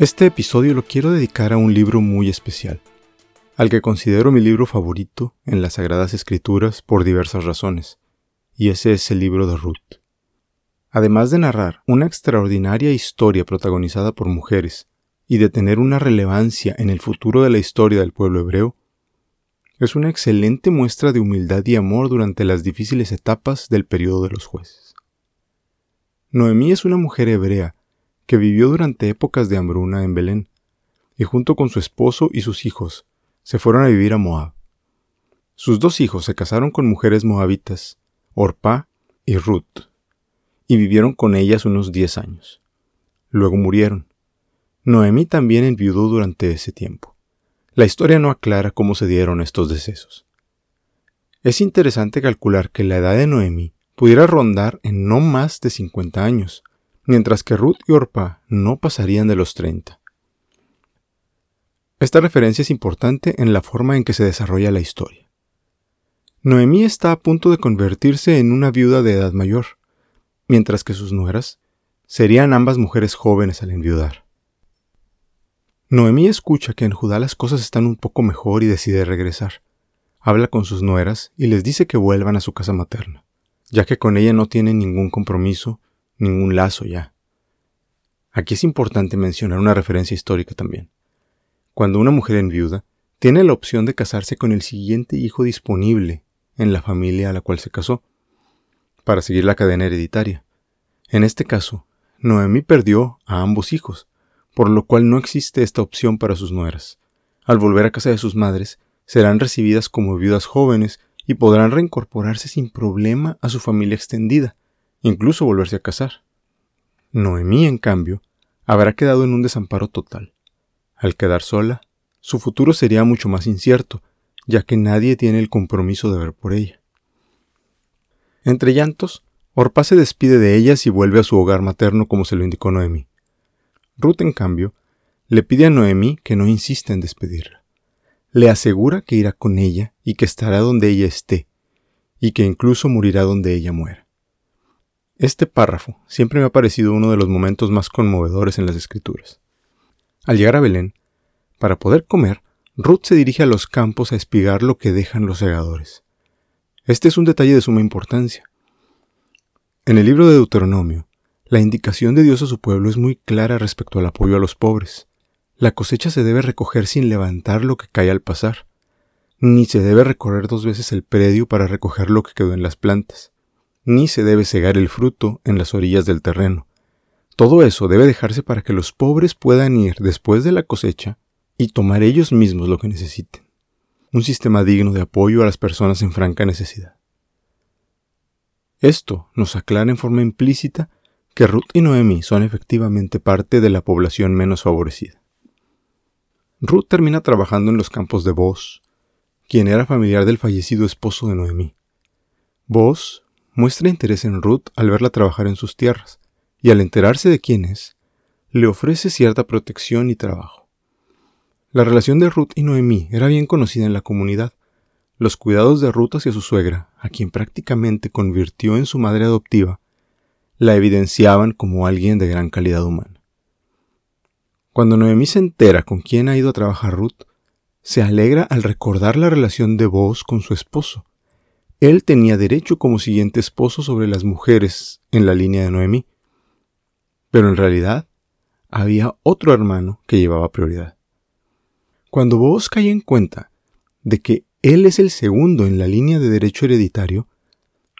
Este episodio lo quiero dedicar a un libro muy especial, al que considero mi libro favorito en las Sagradas Escrituras por diversas razones, y ese es el libro de Ruth. Además de narrar una extraordinaria historia protagonizada por mujeres y de tener una relevancia en el futuro de la historia del pueblo hebreo, es una excelente muestra de humildad y amor durante las difíciles etapas del periodo de los jueces. Noemí es una mujer hebrea que vivió durante épocas de hambruna en Belén, y junto con su esposo y sus hijos se fueron a vivir a Moab. Sus dos hijos se casaron con mujeres moabitas, Orpá y Ruth, y vivieron con ellas unos diez años. Luego murieron. Noemí también enviudó durante ese tiempo. La historia no aclara cómo se dieron estos decesos. Es interesante calcular que la edad de Noemí pudiera rondar en no más de 50 años, mientras que Ruth y Orpa no pasarían de los 30. Esta referencia es importante en la forma en que se desarrolla la historia. Noemí está a punto de convertirse en una viuda de edad mayor, mientras que sus nueras serían ambas mujeres jóvenes al enviudar. Noemí escucha que en Judá las cosas están un poco mejor y decide regresar. Habla con sus nueras y les dice que vuelvan a su casa materna, ya que con ella no tienen ningún compromiso, ningún lazo ya. Aquí es importante mencionar una referencia histórica también. Cuando una mujer enviuda, tiene la opción de casarse con el siguiente hijo disponible en la familia a la cual se casó, para seguir la cadena hereditaria. En este caso, Noemí perdió a ambos hijos, por lo cual no existe esta opción para sus nueras. Al volver a casa de sus madres, serán recibidas como viudas jóvenes y podrán reincorporarse sin problema a su familia extendida, incluso volverse a casar. Noemí, en cambio, habrá quedado en un desamparo total. Al quedar sola, su futuro sería mucho más incierto, ya que nadie tiene el compromiso de ver por ella. Entre llantos, Orpá se despide de ellas y vuelve a su hogar materno como se lo indicó Noemí. Ruth, en cambio, le pide a Noemí que no insista en despedirla. Le asegura que irá con ella y que estará donde ella esté, y que incluso morirá donde ella muera. Este párrafo siempre me ha parecido uno de los momentos más conmovedores en las escrituras. Al llegar a Belén, para poder comer, Ruth se dirige a los campos a espigar lo que dejan los segadores. Este es un detalle de suma importancia. En el libro de Deuteronomio, la indicación de Dios a su pueblo es muy clara respecto al apoyo a los pobres. La cosecha se debe recoger sin levantar lo que cae al pasar, ni se debe recorrer dos veces el predio para recoger lo que quedó en las plantas, ni se debe cegar el fruto en las orillas del terreno. Todo eso debe dejarse para que los pobres puedan ir después de la cosecha y tomar ellos mismos lo que necesiten un sistema digno de apoyo a las personas en franca necesidad. Esto nos aclara en forma implícita que Ruth y Noemi son efectivamente parte de la población menos favorecida. Ruth termina trabajando en los campos de Boz, quien era familiar del fallecido esposo de Noemí. Boz muestra interés en Ruth al verla trabajar en sus tierras, y al enterarse de quién es, le ofrece cierta protección y trabajo. La relación de Ruth y Noemí era bien conocida en la comunidad. Los cuidados de Ruth hacia su suegra, a quien prácticamente convirtió en su madre adoptiva, la evidenciaban como alguien de gran calidad humana. Cuando Noemí se entera con quién ha ido a trabajar Ruth, se alegra al recordar la relación de Boaz con su esposo. Él tenía derecho como siguiente esposo sobre las mujeres en la línea de Noemí. Pero en realidad había otro hermano que llevaba prioridad. Cuando vos cae en cuenta de que él es el segundo en la línea de derecho hereditario,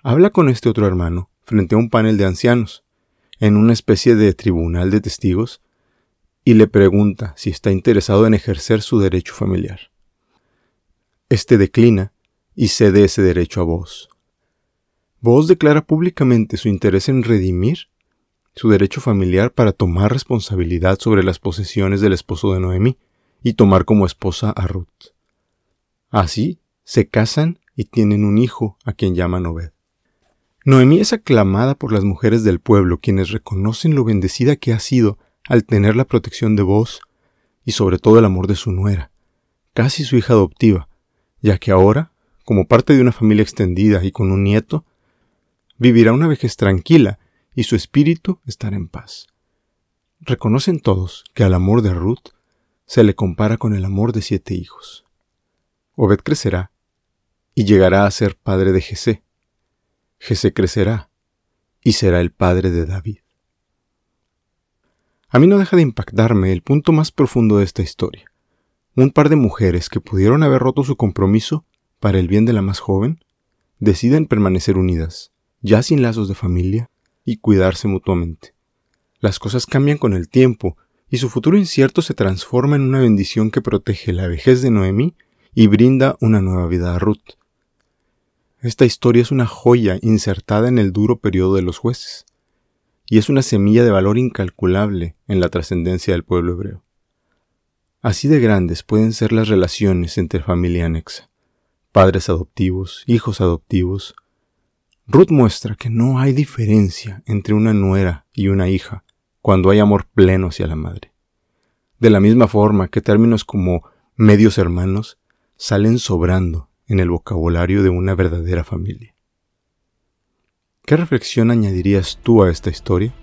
habla con este otro hermano frente a un panel de ancianos, en una especie de tribunal de testigos, y le pregunta si está interesado en ejercer su derecho familiar. Este declina y cede ese derecho a vos. Vos declara públicamente su interés en redimir su derecho familiar para tomar responsabilidad sobre las posesiones del esposo de Noemí, y tomar como esposa a Ruth. Así se casan y tienen un hijo a quien llaman Obed. Noemí es aclamada por las mujeres del pueblo, quienes reconocen lo bendecida que ha sido al tener la protección de vos y sobre todo el amor de su nuera, casi su hija adoptiva, ya que ahora, como parte de una familia extendida y con un nieto, vivirá una vejez tranquila y su espíritu estará en paz. reconocen todos que al amor de Ruth se le compara con el amor de siete hijos. Obed crecerá y llegará a ser padre de Jesé. Jesé crecerá y será el padre de David. A mí no deja de impactarme el punto más profundo de esta historia. Un par de mujeres que pudieron haber roto su compromiso para el bien de la más joven, deciden permanecer unidas, ya sin lazos de familia, y cuidarse mutuamente. Las cosas cambian con el tiempo, y su futuro incierto se transforma en una bendición que protege la vejez de Noemí y brinda una nueva vida a Ruth. Esta historia es una joya insertada en el duro periodo de los jueces, y es una semilla de valor incalculable en la trascendencia del pueblo hebreo. Así de grandes pueden ser las relaciones entre familia anexa, padres adoptivos, hijos adoptivos. Ruth muestra que no hay diferencia entre una nuera y una hija cuando hay amor pleno hacia la madre. De la misma forma que términos como medios hermanos salen sobrando en el vocabulario de una verdadera familia. ¿Qué reflexión añadirías tú a esta historia?